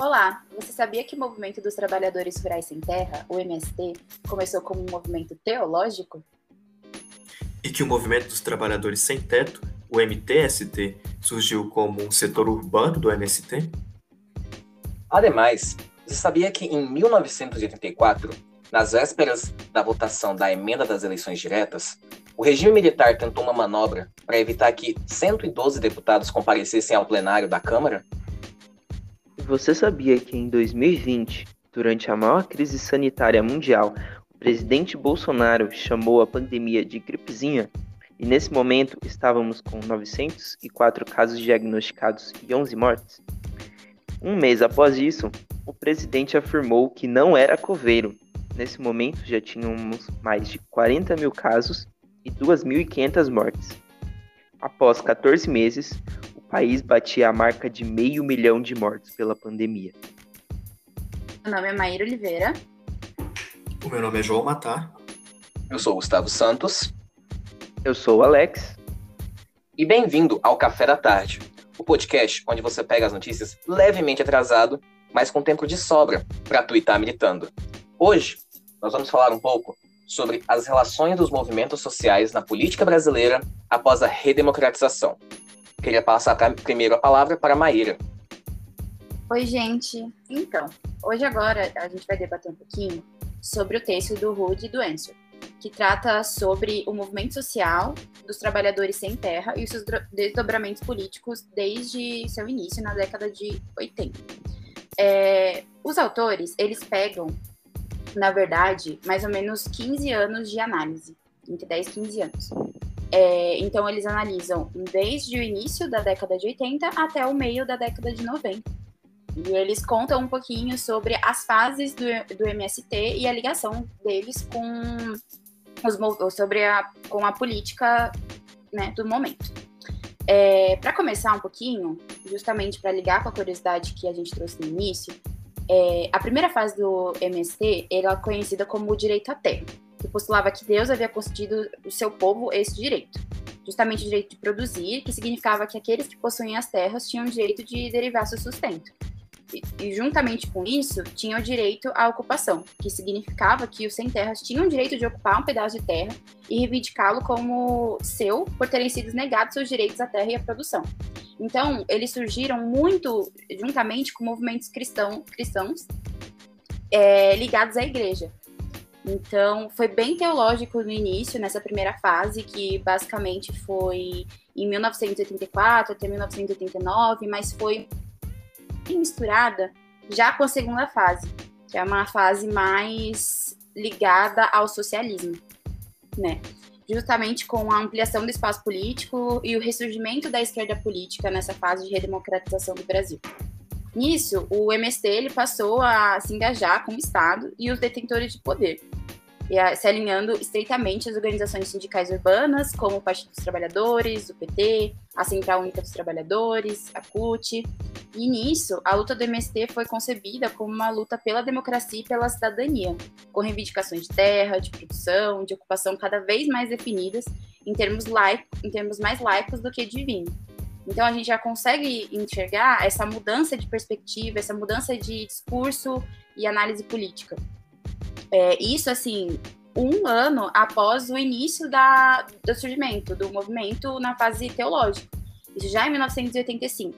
Olá, você sabia que o Movimento dos Trabalhadores Rurais Sem Terra, o MST, começou como um movimento teológico? E que o Movimento dos Trabalhadores Sem Teto, o MTST, surgiu como um setor urbano do MST? Ademais, você sabia que em 1984, nas vésperas da votação da emenda das eleições diretas, o regime militar tentou uma manobra para evitar que 112 deputados comparecessem ao plenário da Câmara? Você sabia que em 2020, durante a maior crise sanitária mundial, o presidente Bolsonaro chamou a pandemia de gripezinha? E nesse momento estávamos com 904 casos diagnosticados e 11 mortes? Um mês após isso, o presidente afirmou que não era coveiro. Nesse momento já tínhamos mais de 40 mil casos e 2.500 mortes. Após 14 meses, país batia a marca de meio milhão de mortes pela pandemia. Meu nome é Maíra Oliveira. O meu nome é João Matar. Eu sou Gustavo Santos. Eu sou o Alex. E bem-vindo ao Café da Tarde, o podcast onde você pega as notícias levemente atrasado, mas com tempo de sobra para twittar militando. Hoje, nós vamos falar um pouco sobre as relações dos movimentos sociais na política brasileira após a redemocratização. Queria passar primeiro a palavra para a Maíra. Oi, gente. Então, hoje agora a gente vai debater um pouquinho sobre o texto do Rude e do Enzo, que trata sobre o movimento social dos trabalhadores sem terra e os seus desdobramentos políticos desde seu início na década de 80. É, os autores, eles pegam, na verdade, mais ou menos 15 anos de análise, entre 10 e 15 anos. É, então, eles analisam desde o início da década de 80 até o meio da década de 90. E eles contam um pouquinho sobre as fases do, do MST e a ligação deles com, os, sobre a, com a política né, do momento. É, para começar um pouquinho, justamente para ligar com a curiosidade que a gente trouxe no início, é, a primeira fase do MST era é conhecida como o direito à terra que postulava que Deus havia concedido ao seu povo esse direito, justamente o direito de produzir, que significava que aqueles que possuem as terras tinham o direito de derivar seu sustento. E, e, juntamente com isso, tinham o direito à ocupação, que significava que os sem terras tinham o direito de ocupar um pedaço de terra e reivindicá-lo como seu por terem sido negados seus direitos à terra e à produção. Então, eles surgiram muito juntamente com movimentos cristão, cristãos é, ligados à igreja, então, foi bem teológico no início, nessa primeira fase, que basicamente foi em 1984 até 1989, mas foi misturada já com a segunda fase, que é uma fase mais ligada ao socialismo, né? Justamente com a ampliação do espaço político e o ressurgimento da esquerda política nessa fase de redemocratização do Brasil. Nisso, o MST ele passou a se engajar com o Estado e os detentores de poder, se alinhando estreitamente às organizações sindicais urbanas, como o Partido dos Trabalhadores, o PT, a Central Única dos Trabalhadores, a CUT. E nisso, a luta do MST foi concebida como uma luta pela democracia e pela cidadania, com reivindicações de terra, de produção, de ocupação cada vez mais definidas em termos, laico, em termos mais laicos do que divinos. Então a gente já consegue enxergar essa mudança de perspectiva, essa mudança de discurso e análise política. É, isso, assim, um ano após o início da, do surgimento do movimento na fase teológica. Isso já em 1985.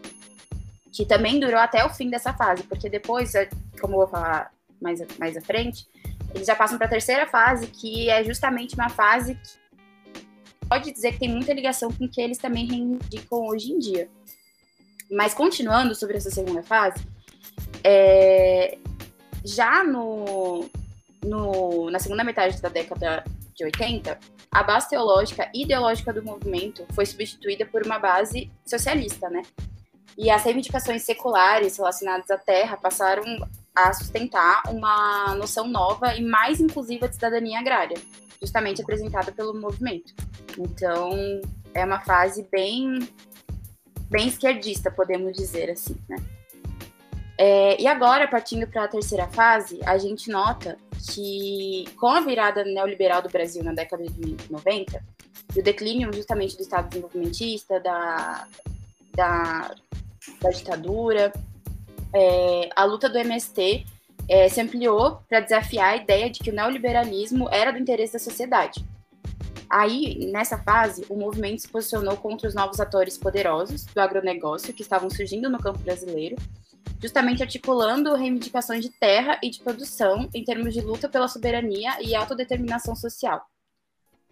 Que também durou até o fim dessa fase, porque depois, é, como eu vou falar mais, mais à frente, eles já passam para a terceira fase, que é justamente uma fase que pode dizer que tem muita ligação com o que eles também reivindicam hoje em dia. Mas continuando sobre essa segunda fase, é, já no, no, na segunda metade da década de 80, a base teológica e ideológica do movimento foi substituída por uma base socialista, né? E as reivindicações seculares relacionadas à terra passaram a sustentar uma noção nova e mais inclusiva de cidadania agrária, justamente apresentada pelo movimento. Então, é uma fase bem bem esquerdista, podemos dizer assim, né? É, e agora, partindo para a terceira fase, a gente nota que, com a virada neoliberal do Brasil na década de 90, e o declínio justamente do Estado desenvolvimentista, da, da, da ditadura, é, a luta do MST é, se ampliou para desafiar a ideia de que o neoliberalismo era do interesse da sociedade. Aí, nessa fase, o movimento se posicionou contra os novos atores poderosos do agronegócio que estavam surgindo no campo brasileiro, justamente articulando reivindicações de terra e de produção em termos de luta pela soberania e autodeterminação social.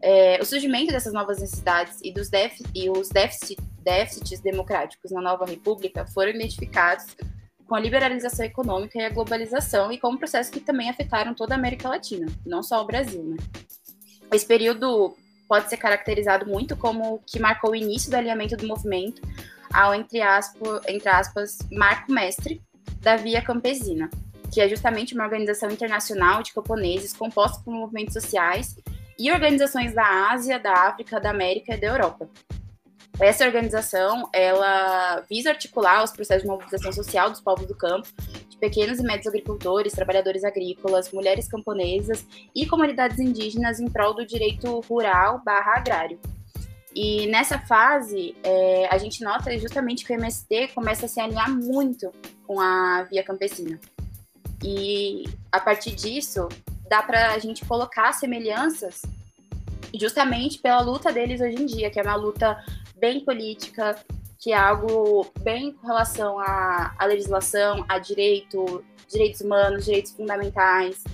É, o surgimento dessas novas necessidades e, dos e os déficit, déficits democráticos na nova república foram identificados com a liberalização econômica e a globalização e como processos que também afetaram toda a América Latina, não só o Brasil. Né? Esse período pode ser caracterizado muito como o que marcou o início do alinhamento do movimento ao, entre aspas, entre aspas marco mestre da Via Campesina, que é justamente uma organização internacional de camponeses composta por movimentos sociais e organizações da Ásia, da África, da América e da Europa. Essa organização, ela visa articular os processos de mobilização social dos povos do campo, de pequenos e médios agricultores, trabalhadores agrícolas, mulheres camponesas e comunidades indígenas em prol do direito rural barra agrário. E nessa fase, é, a gente nota justamente que o MST começa a se alinhar muito com a via campesina. E a partir disso, dá para a gente colocar semelhanças justamente pela luta deles hoje em dia, que é uma luta bem política, que é algo bem com relação à, à legislação, a direito, direitos humanos, direitos fundamentais.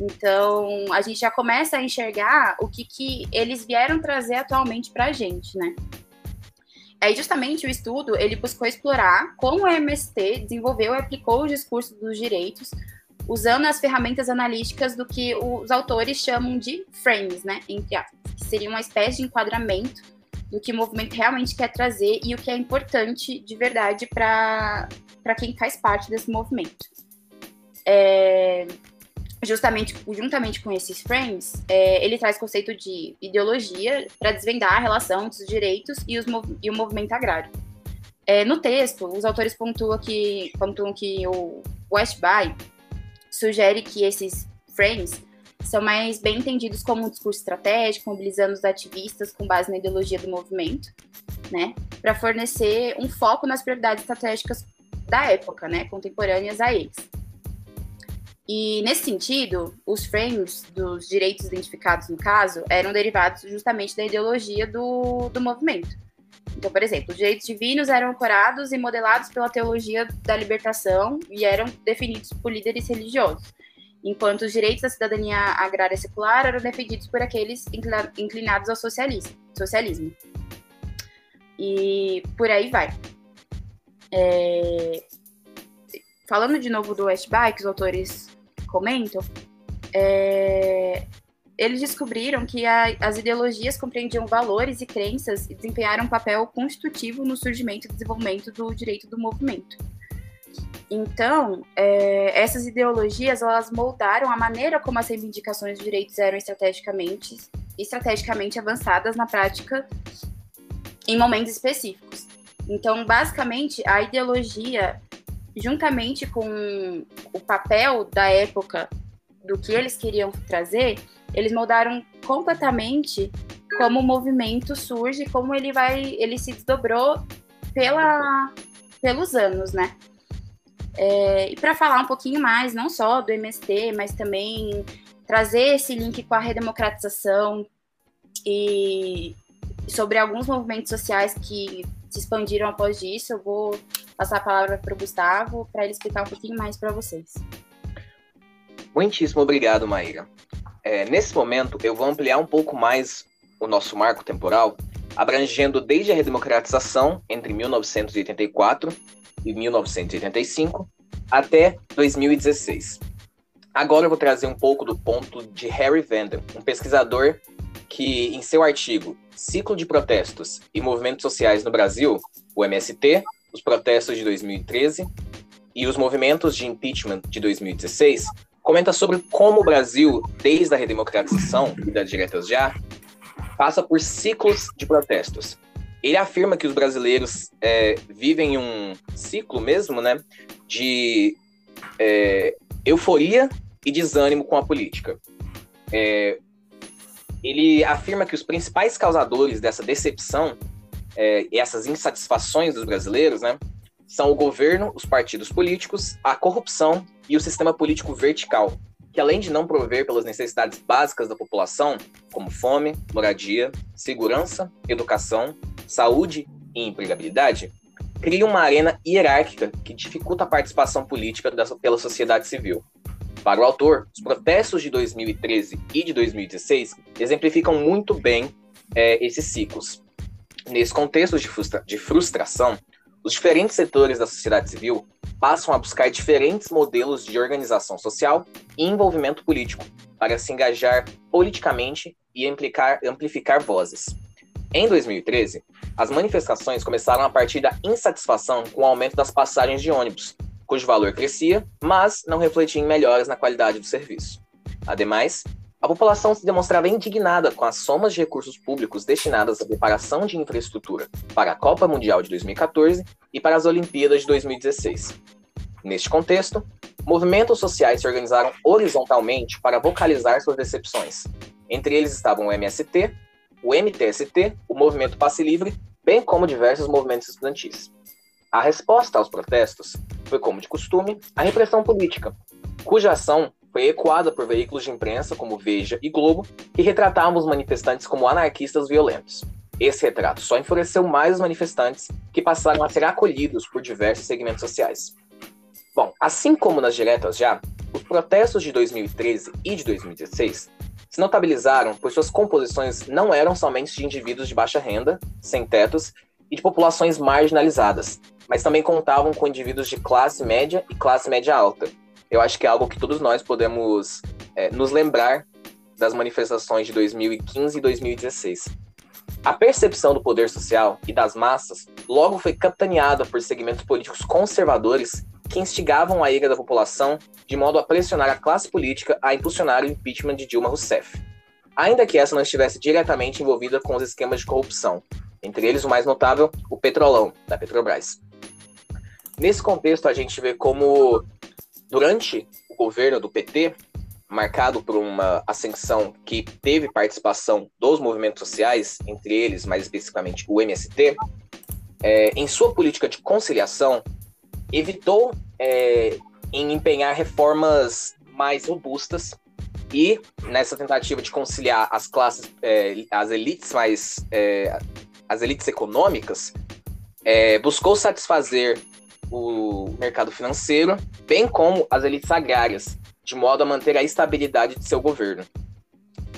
Então, a gente já começa a enxergar o que, que eles vieram trazer atualmente para a gente, né? Aí, justamente, o estudo, ele buscou explorar como o MST desenvolveu e aplicou o discurso dos direitos usando as ferramentas analíticas do que os autores chamam de frames, né, entre aspas, que seria uma espécie de enquadramento do que o movimento realmente quer trazer e o que é importante de verdade para quem faz parte desse movimento. É, justamente, juntamente com esses frames, é, ele traz conceito de ideologia para desvendar a relação entre os direitos e, os, e o movimento agrário. É, no texto, os autores pontuam que, pontuam que o Westby sugere que esses frames são mais bem entendidos como um discurso estratégico, mobilizando os ativistas com base na ideologia do movimento, né, para fornecer um foco nas prioridades estratégicas da época, né, contemporâneas a eles. E nesse sentido, os frames dos direitos identificados no caso eram derivados justamente da ideologia do, do movimento. Então, por exemplo, os direitos divinos eram ancorados e modelados pela teologia da libertação e eram definidos por líderes religiosos enquanto os direitos da cidadania agrária secular eram defendidos por aqueles inclinados ao socialismo. E por aí vai. É... Falando de novo do Westby, que os autores comentam, é... eles descobriram que a, as ideologias compreendiam valores e crenças e desempenharam um papel constitutivo no surgimento e desenvolvimento do direito do movimento. Então, é, essas ideologias elas moldaram a maneira como as reivindicações de direitos eram estrategicamente, estrategicamente avançadas na prática em momentos específicos. Então, basicamente, a ideologia, juntamente com o papel da época do que eles queriam trazer, eles moldaram completamente como o movimento surge, como ele vai, ele se desdobrou pela, pelos anos, né? É, e para falar um pouquinho mais, não só do MST, mas também trazer esse link com a redemocratização e sobre alguns movimentos sociais que se expandiram após isso, eu vou passar a palavra para o Gustavo para ele explicar um pouquinho mais para vocês. Muitíssimo obrigado, Maíra. É, nesse momento, eu vou ampliar um pouco mais o nosso marco temporal, abrangendo desde a redemocratização entre 1984 de 1985 até 2016. Agora eu vou trazer um pouco do ponto de Harry Vanden, um pesquisador que, em seu artigo Ciclo de Protestos e Movimentos Sociais no Brasil, o MST, os protestos de 2013 e os movimentos de impeachment de 2016, comenta sobre como o Brasil, desde a redemocratização e das diretas já, passa por ciclos de protestos, ele afirma que os brasileiros é, vivem um ciclo mesmo, né, de é, euforia e desânimo com a política. É, ele afirma que os principais causadores dessa decepção é, e essas insatisfações dos brasileiros, né, são o governo, os partidos políticos, a corrupção e o sistema político vertical, que além de não prover pelas necessidades básicas da população, como fome, moradia, segurança, educação, saúde e empregabilidade, cria uma arena hierárquica que dificulta a participação política pela sociedade civil. Para o autor, os protestos de 2013 e de 2016 exemplificam muito bem é, esses ciclos. Nesse contexto de, frustra de frustração, os diferentes setores da sociedade civil passam a buscar diferentes modelos de organização social e envolvimento político para se engajar politicamente e amplificar vozes. Em 2013, as manifestações começaram a partir da insatisfação com o aumento das passagens de ônibus, cujo valor crescia, mas não refletia em melhoras na qualidade do serviço. Ademais, a população se demonstrava indignada com as somas de recursos públicos destinadas à preparação de infraestrutura para a Copa Mundial de 2014 e para as Olimpíadas de 2016. Neste contexto, movimentos sociais se organizaram horizontalmente para vocalizar suas decepções. Entre eles estavam o MST, o MTST, o Movimento Passe Livre, bem como diversos movimentos estudantis. A resposta aos protestos foi, como de costume, a repressão política, cuja ação foi ecoada por veículos de imprensa como Veja e Globo, que retratavam os manifestantes como anarquistas violentos. Esse retrato só enfureceu mais os manifestantes, que passaram a ser acolhidos por diversos segmentos sociais. Bom, assim como nas diretas já, os protestos de 2013 e de 2016 se notabilizaram pois suas composições não eram somente de indivíduos de baixa renda, sem tetos e de populações marginalizadas, mas também contavam com indivíduos de classe média e classe média alta. Eu acho que é algo que todos nós podemos é, nos lembrar das manifestações de 2015 e 2016. A percepção do poder social e das massas logo foi capitaneada por segmentos políticos conservadores que instigavam a ira da população de modo a pressionar a classe política a impulsionar o impeachment de Dilma Rousseff. Ainda que essa não estivesse diretamente envolvida com os esquemas de corrupção, entre eles o mais notável, o Petrolão, da Petrobras. Nesse contexto, a gente vê como, durante o governo do PT, marcado por uma ascensão que teve participação dos movimentos sociais, entre eles, mais especificamente, o MST, é, em sua política de conciliação, evitou é, em empenhar reformas mais robustas e nessa tentativa de conciliar as classes, é, as elites mais, é, as elites econômicas, é, buscou satisfazer o mercado financeiro, bem como as elites agrárias, de modo a manter a estabilidade de seu governo.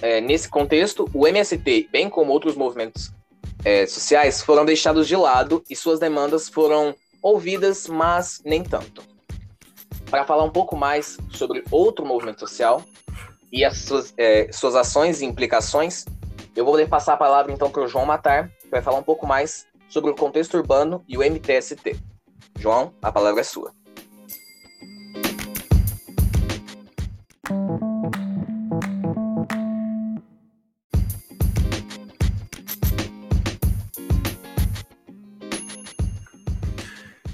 É, nesse contexto, o MST, bem como outros movimentos é, sociais, foram deixados de lado e suas demandas foram ouvidas, mas nem tanto. Para falar um pouco mais sobre outro movimento social e as suas, é, suas ações e implicações, eu vou passar a palavra então para o João Matar, que vai falar um pouco mais sobre o contexto urbano e o MTST. João, a palavra é sua.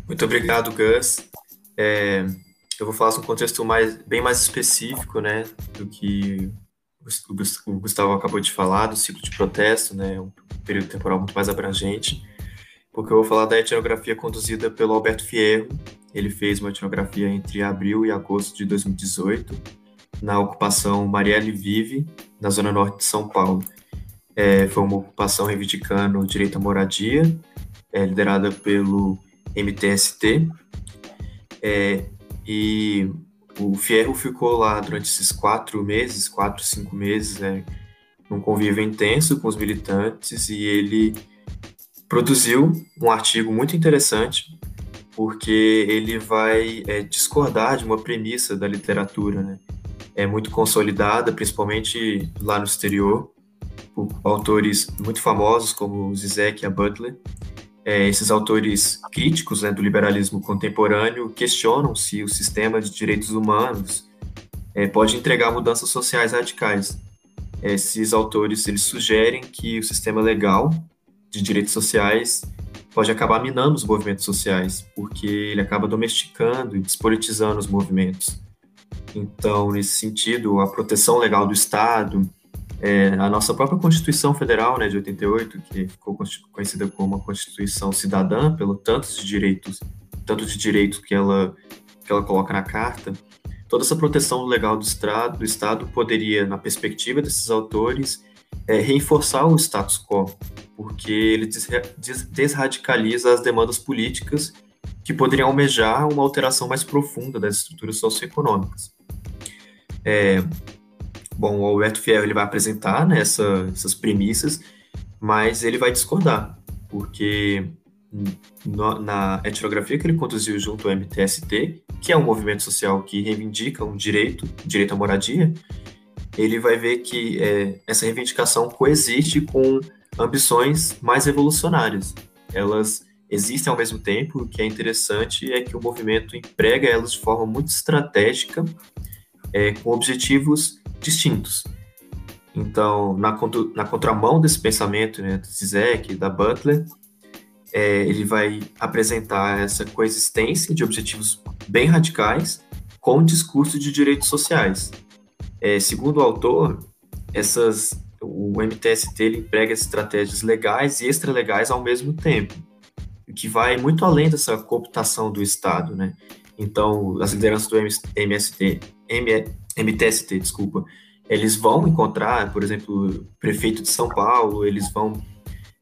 Muito obrigado, Gus. É, eu vou falar sobre um contexto mais, bem mais específico, né, do que o Gustavo acabou de falar, do ciclo de protesto, né, um período temporal muito mais abrangente, porque eu vou falar da etnografia conduzida pelo Alberto Fierro. Ele fez uma etnografia entre abril e agosto de 2018, na ocupação Marielle Vive, na zona norte de São Paulo. É, foi uma ocupação reivindicando o direito à moradia, é, liderada pelo MTST. É, e o Fierro ficou lá durante esses quatro meses, quatro, cinco meses, né, num convívio intenso com os militantes e ele produziu um artigo muito interessante porque ele vai é, discordar de uma premissa da literatura, né? É muito consolidada, principalmente lá no exterior, por autores muito famosos como Zizek e Butler, é, esses autores críticos né, do liberalismo contemporâneo questionam se o sistema de direitos humanos é, pode entregar mudanças sociais radicais. Esses autores eles sugerem que o sistema legal de direitos sociais pode acabar minando os movimentos sociais, porque ele acaba domesticando e despolitizando os movimentos. Então, nesse sentido, a proteção legal do Estado, é, a nossa própria Constituição Federal né, de 88, que ficou conhecida como uma Constituição cidadã, pelo tantos direitos tanto de direitos que ela, que ela coloca na carta, toda essa proteção legal do Estado, do Estado poderia, na perspectiva desses autores, é, reforçar o status quo, porque ele desradicaliza as demandas políticas que poderiam almejar uma alteração mais profunda das estruturas socioeconômicas. É, bom, o Alberto Fierro ele vai apresentar né, essa, essas premissas, mas ele vai discordar, porque no, na etnografia que ele conduziu junto ao MTST, que é um movimento social que reivindica um direito, direito à moradia, ele vai ver que é, essa reivindicação coexiste com ambições mais revolucionárias. Elas existem ao mesmo tempo, o que é interessante é que o movimento emprega elas de forma muito estratégica, é, com objetivos distintos. Então, na, na contramão desse pensamento né, do Zizek, da Butler, é, ele vai apresentar essa coexistência de objetivos bem radicais com o discurso de direitos sociais. É, segundo o autor, essas, o MTST ele emprega estratégias legais e extralegais ao mesmo tempo, o que vai muito além dessa cooptação do Estado, né? Então, as lideranças do MST, M, MTST, desculpa, eles vão encontrar, por exemplo, prefeito de São Paulo, eles vão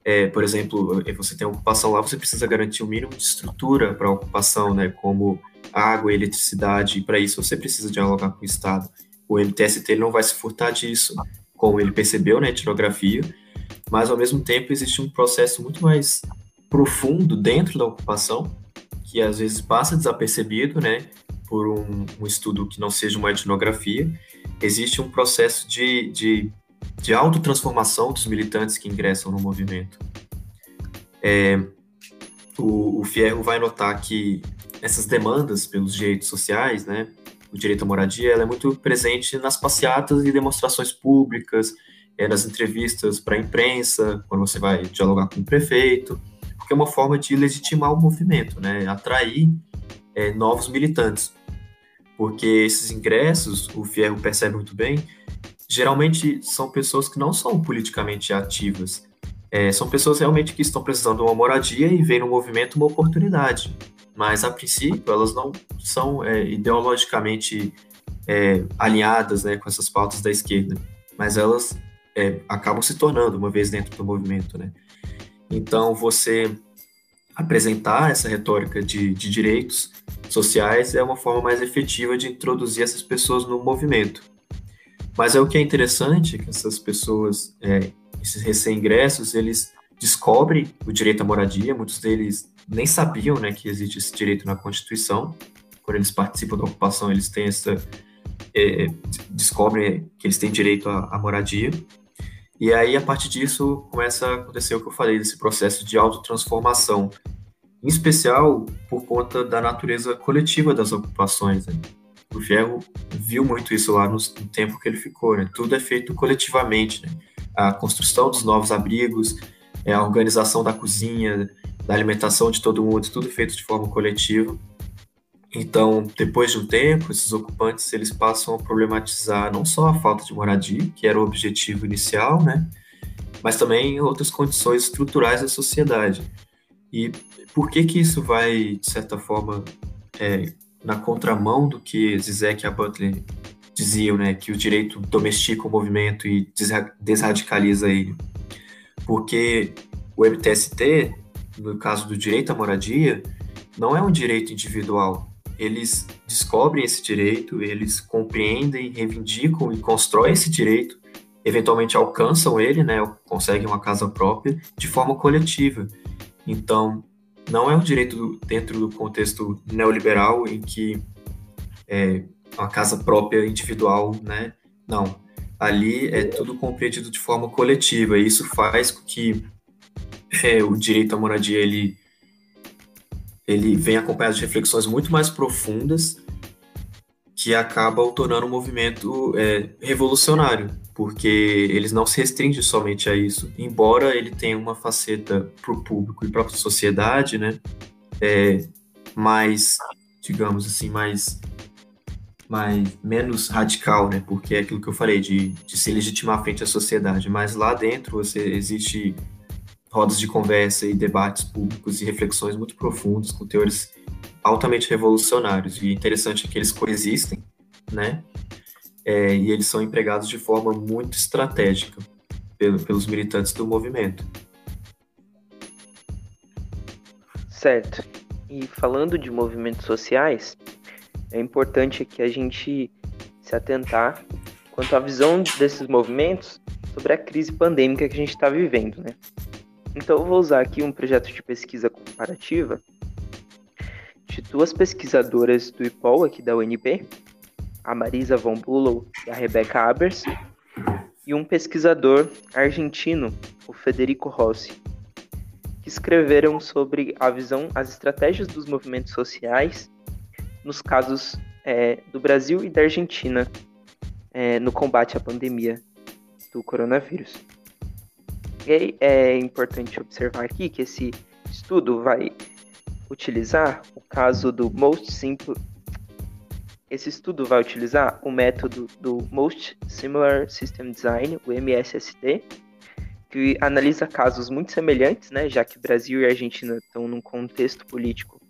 é, por exemplo, você tem ocupação lá, você precisa garantir o um mínimo de estrutura para ocupação, né, como água, eletricidade, e para isso você precisa dialogar com o Estado. O MTST não vai se furtar disso, como ele percebeu na etnografia, mas ao mesmo tempo existe um processo muito mais profundo dentro da ocupação, que às vezes passa desapercebido, né, por um, um estudo que não seja uma etnografia. Existe um processo de, de de autotransformação dos militantes que ingressam no movimento. É, o, o Fierro vai notar que essas demandas pelos direitos sociais, né, o direito à moradia, ela é muito presente nas passeatas e demonstrações públicas, é, nas entrevistas para a imprensa, quando você vai dialogar com o prefeito, porque é uma forma de legitimar o movimento, né, atrair é, novos militantes. Porque esses ingressos, o Fierro percebe muito bem, geralmente são pessoas que não são politicamente ativas. É, são pessoas realmente que estão precisando de uma moradia e veem no movimento uma oportunidade. Mas, a princípio, elas não são é, ideologicamente é, alinhadas né, com essas pautas da esquerda. Mas elas é, acabam se tornando, uma vez dentro do movimento. Né? Então, você apresentar essa retórica de, de direitos sociais é uma forma mais efetiva de introduzir essas pessoas no movimento. Mas é o que é interessante que essas pessoas, é, esses recém-ingressos, eles descobrem o direito à moradia, muitos deles nem sabiam né, que existe esse direito na Constituição. Quando eles participam da ocupação, eles têm essa. É, descobrem que eles têm direito à, à moradia. E aí, a partir disso, começa a acontecer o que eu falei, desse processo de autotransformação, em especial por conta da natureza coletiva das ocupações. Né? o Fierro viu muito isso lá no, no, tempo que ele ficou, né? Tudo é feito coletivamente, né? A construção dos novos abrigos, é, a organização da cozinha, da alimentação de todo mundo, tudo feito de forma coletiva. Então, depois de um tempo, esses ocupantes eles passam a problematizar não só a falta de moradia, que era o objetivo inicial, né? Mas também outras condições estruturais da sociedade. E por que que isso vai, de certa forma, é, na contramão do que Zizek e a Butler diziam, né, que o direito domestica o movimento e desradicaliza ele. Porque o MTST, no caso do direito à moradia, não é um direito individual. Eles descobrem esse direito, eles compreendem, reivindicam e constroem esse direito, eventualmente alcançam ele, né, conseguem uma casa própria de forma coletiva. Então, não é um direito dentro do contexto neoliberal em que é uma casa própria individual, né? Não. Ali é tudo compreendido de forma coletiva e isso faz com que é, o direito à moradia ele ele vem acompanhado de reflexões muito mais profundas que acabam tornando o movimento é, revolucionário, porque eles não se restringem somente a isso, embora ele tenha uma faceta para o público e para a sociedade, né, é, mais, digamos assim, mais, mais menos radical, né, porque é aquilo que eu falei de, de se legitimar frente à sociedade, mas lá dentro você existe rodas de conversa e debates públicos e reflexões muito profundas com teores altamente revolucionários. E interessante é que eles coexistem, né? É, e eles são empregados de forma muito estratégica pelo, pelos militantes do movimento. Certo. E falando de movimentos sociais, é importante que a gente se atentar quanto à visão desses movimentos sobre a crise pandêmica que a gente está vivendo, né? Então eu vou usar aqui um projeto de pesquisa comparativa de duas pesquisadoras do IPOL aqui da UNB, a Marisa von Bulow e a Rebecca Abers, e um pesquisador argentino, o Federico Rossi, que escreveram sobre a visão, as estratégias dos movimentos sociais nos casos é, do Brasil e da Argentina é, no combate à pandemia do coronavírus. E é importante observar aqui que esse estudo vai utilizar o caso do Most Simple. Esse estudo vai utilizar o método do Most Similar System Design, o MSSD, que analisa casos muito semelhantes, né, já que Brasil e Argentina estão num contexto político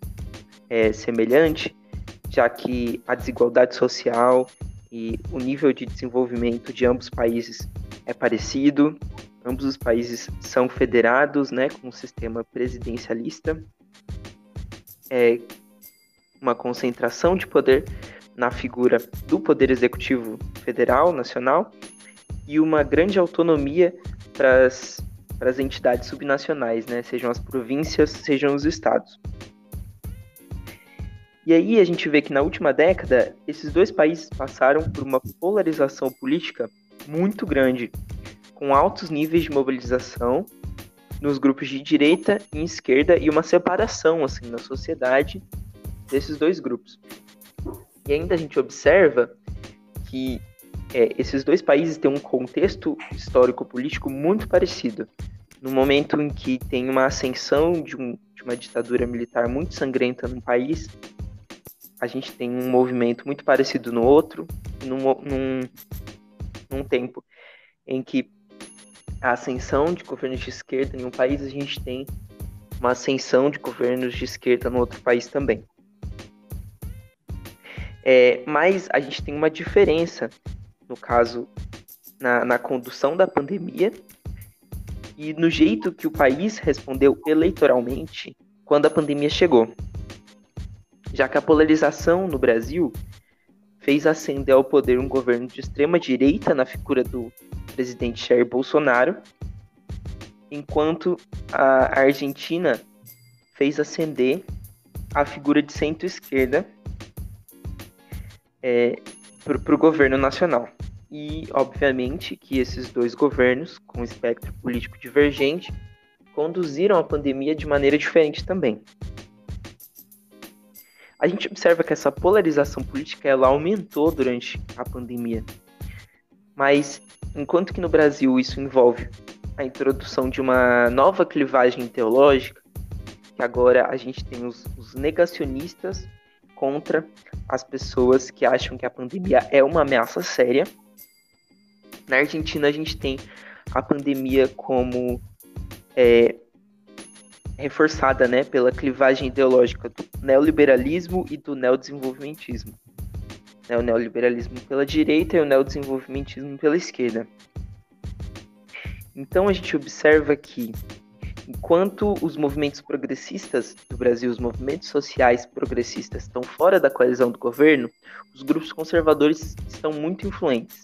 é, semelhante, já que a desigualdade social e o nível de desenvolvimento de ambos os países é parecido. Ambos os países são federados, né, com um sistema presidencialista, é uma concentração de poder na figura do poder executivo federal, nacional, e uma grande autonomia para as entidades subnacionais, né, sejam as províncias, sejam os estados. E aí a gente vê que na última década, esses dois países passaram por uma polarização política muito grande, com altos níveis de mobilização nos grupos de direita e esquerda e uma separação assim na sociedade desses dois grupos. E ainda a gente observa que é, esses dois países têm um contexto histórico-político muito parecido. No momento em que tem uma ascensão de, um, de uma ditadura militar muito sangrenta num país, a gente tem um movimento muito parecido no outro, num, num, num tempo em que a ascensão de governos de esquerda em um país, a gente tem uma ascensão de governos de esquerda no outro país também. É, mas a gente tem uma diferença, no caso, na, na condução da pandemia e no jeito que o país respondeu eleitoralmente quando a pandemia chegou. Já que a polarização no Brasil fez ascender ao poder um governo de extrema direita na figura do presidente Jair Bolsonaro, enquanto a Argentina fez ascender a figura de centro-esquerda é, para o governo nacional. E, obviamente, que esses dois governos, com espectro político divergente, conduziram a pandemia de maneira diferente também a gente observa que essa polarização política ela aumentou durante a pandemia. Mas enquanto que no Brasil isso envolve a introdução de uma nova clivagem teológica, que agora a gente tem os, os negacionistas contra as pessoas que acham que a pandemia é uma ameaça séria. Na Argentina a gente tem a pandemia como é, reforçada né, pela clivagem ideológica do neoliberalismo e do neodesenvolvimentismo. Né, o neoliberalismo pela direita e o neodesenvolvimentismo pela esquerda. Então a gente observa que, enquanto os movimentos progressistas do Brasil, os movimentos sociais progressistas, estão fora da coalizão do governo, os grupos conservadores estão muito influentes.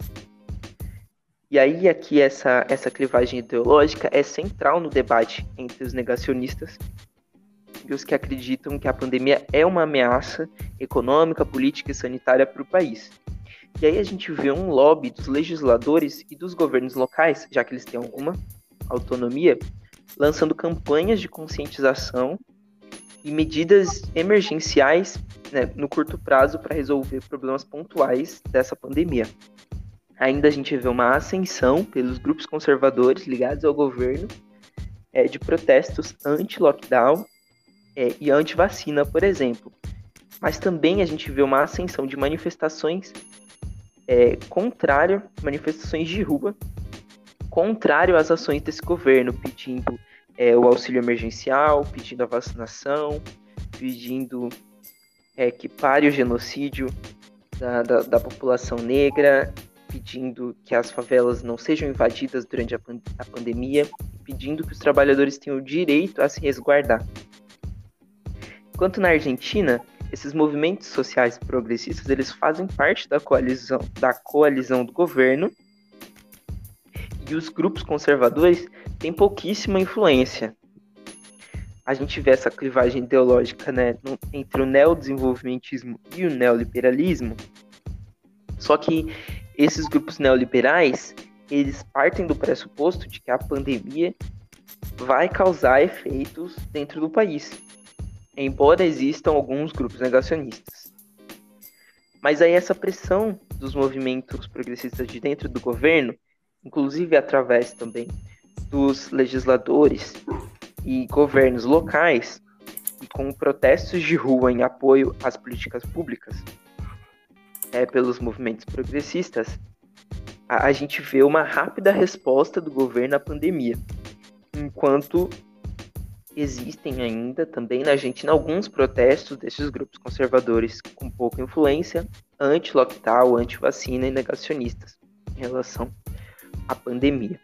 E aí aqui essa, essa clivagem ideológica é central no debate entre os negacionistas e os que acreditam que a pandemia é uma ameaça econômica, política e sanitária para o país. E aí a gente vê um lobby dos legisladores e dos governos locais, já que eles têm alguma autonomia, lançando campanhas de conscientização e medidas emergenciais né, no curto prazo para resolver problemas pontuais dessa pandemia ainda a gente vê uma ascensão pelos grupos conservadores ligados ao governo é, de protestos anti-lockdown é, e anti-vacina, por exemplo. Mas também a gente vê uma ascensão de manifestações é, contrário, manifestações de rua, contrário às ações desse governo, pedindo é, o auxílio emergencial, pedindo a vacinação, pedindo é, que pare o genocídio da, da, da, população negra, pedindo que as favelas não sejam invadidas durante a, a pandemia, pedindo que os trabalhadores tenham o direito a se resguardar. Enquanto na Argentina, esses movimentos sociais progressistas eles fazem parte da coalizão, da coalizão do governo e os grupos conservadores têm pouquíssima influência. A gente vê essa clivagem ideológica né, entre o neodesenvolvimentismo e o neoliberalismo. Só que esses grupos neoliberais eles partem do pressuposto de que a pandemia vai causar efeitos dentro do país embora existam alguns grupos negacionistas. Mas aí essa pressão dos movimentos progressistas de dentro do governo, inclusive através também dos legisladores e governos locais, e com protestos de rua em apoio às políticas públicas é, pelos movimentos progressistas, a, a gente vê uma rápida resposta do governo à pandemia, enquanto existem ainda também na Argentina alguns protestos desses grupos conservadores com pouca influência, anti-lockdown, anti-vacina e negacionistas em relação à pandemia.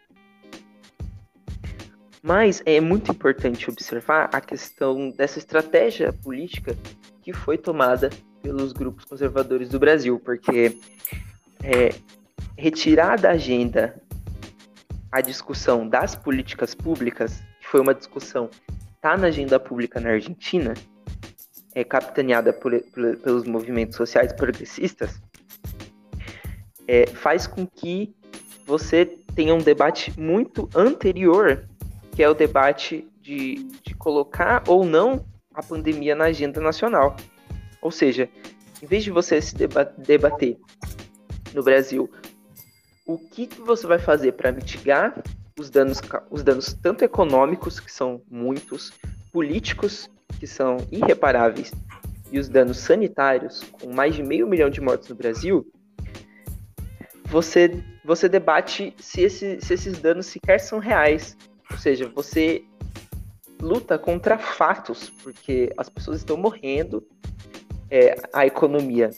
Mas é muito importante observar a questão dessa estratégia política que foi tomada pelos grupos conservadores do Brasil, porque é, retirar da agenda a discussão das políticas públicas, que foi uma discussão está na agenda pública na Argentina, é capitaneada por, por, pelos movimentos sociais progressistas, é, faz com que você tenha um debate muito anterior, que é o debate de, de colocar ou não a pandemia na agenda nacional. Ou seja, em vez de você se debater no Brasil o que, que você vai fazer para mitigar os danos, os danos tanto econômicos, que são muitos, políticos, que são irreparáveis, e os danos sanitários, com mais de meio milhão de mortos no Brasil, você, você debate se, esse, se esses danos sequer são reais. Ou seja, você luta contra fatos, porque as pessoas estão morrendo, é, a economia,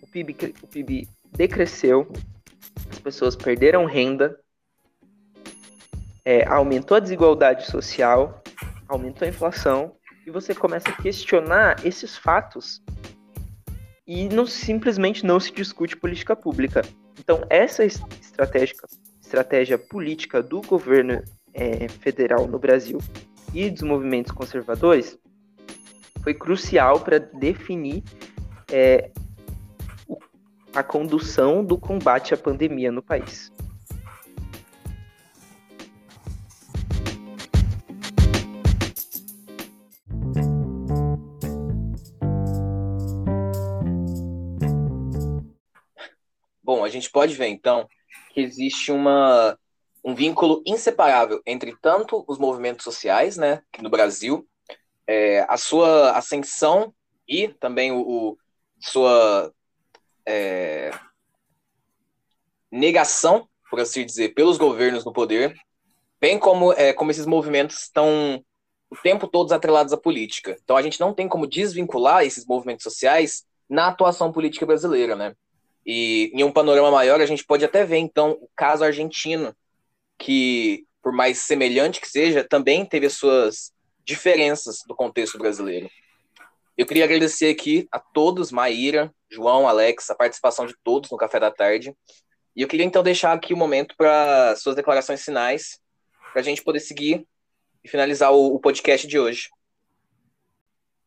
o PIB, o PIB decresceu, as pessoas perderam renda, é, aumentou a desigualdade social, aumentou a inflação, e você começa a questionar esses fatos e não simplesmente não se discute política pública. Então, essa estratégia, estratégia política do governo é, federal no Brasil e dos movimentos conservadores foi crucial para definir é, a condução do combate à pandemia no país. Bom, a gente pode ver então que existe uma, um vínculo inseparável entre tanto os movimentos sociais, né, no Brasil, é, a sua ascensão e também o, o sua é, negação, por assim dizer, pelos governos no poder, bem como, é, como esses movimentos estão o tempo todo atrelados à política. Então a gente não tem como desvincular esses movimentos sociais na atuação política brasileira, né? E em um panorama maior, a gente pode até ver, então, o caso argentino, que, por mais semelhante que seja, também teve as suas diferenças do contexto brasileiro. Eu queria agradecer aqui a todos, Maíra, João, Alex, a participação de todos no Café da Tarde. E eu queria então deixar aqui o um momento para suas declarações finais, para a gente poder seguir e finalizar o, o podcast de hoje.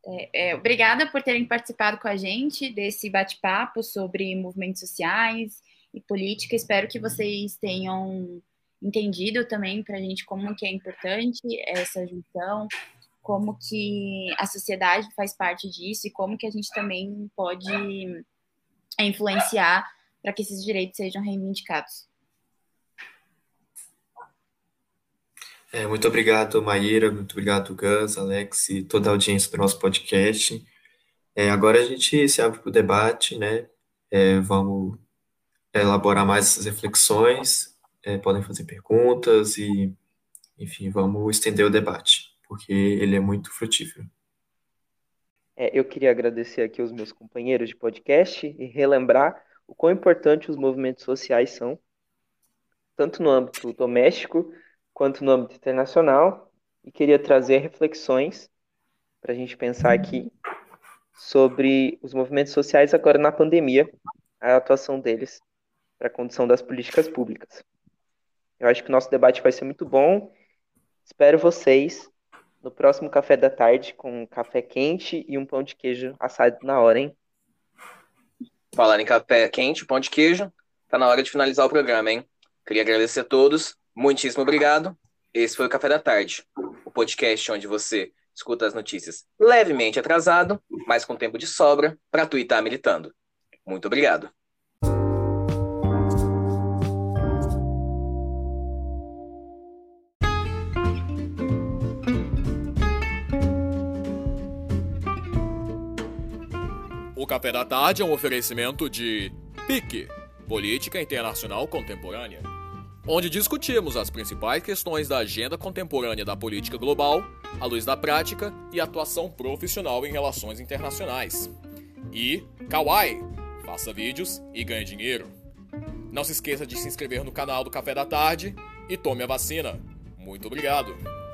É, é, obrigada por terem participado com a gente desse bate-papo sobre movimentos sociais e política. Espero que vocês tenham entendido também para a gente como que é importante essa junção, como que a sociedade faz parte disso e como que a gente também pode influenciar para que esses direitos sejam reivindicados. É, muito obrigado, Maíra, muito obrigado, Gus, Alex e toda a audiência do nosso podcast. É, agora a gente se abre para o debate, né? É, vamos elaborar mais essas reflexões, é, podem fazer perguntas e, enfim, vamos estender o debate, porque ele é muito frutífero. É, eu queria agradecer aqui aos meus companheiros de podcast e relembrar o quão importante os movimentos sociais são, tanto no âmbito doméstico quanto no âmbito internacional, e queria trazer reflexões para a gente pensar aqui sobre os movimentos sociais agora na pandemia, a atuação deles para a condução das políticas públicas. Eu acho que o nosso debate vai ser muito bom. Espero vocês no próximo café da tarde com um café quente e um pão de queijo assado na hora, hein? Falar em café quente, pão de queijo, tá na hora de finalizar o programa, hein? Queria agradecer a todos, muitíssimo obrigado. Esse foi o Café da Tarde, o podcast onde você escuta as notícias levemente atrasado, mas com tempo de sobra para tuitar militando. Muito obrigado. O Café da Tarde é um oferecimento de PIC, Política Internacional Contemporânea, onde discutimos as principais questões da agenda contemporânea da política global, à luz da prática e atuação profissional em relações internacionais. E Kawaii, faça vídeos e ganhe dinheiro. Não se esqueça de se inscrever no canal do Café da Tarde e tome a vacina. Muito obrigado!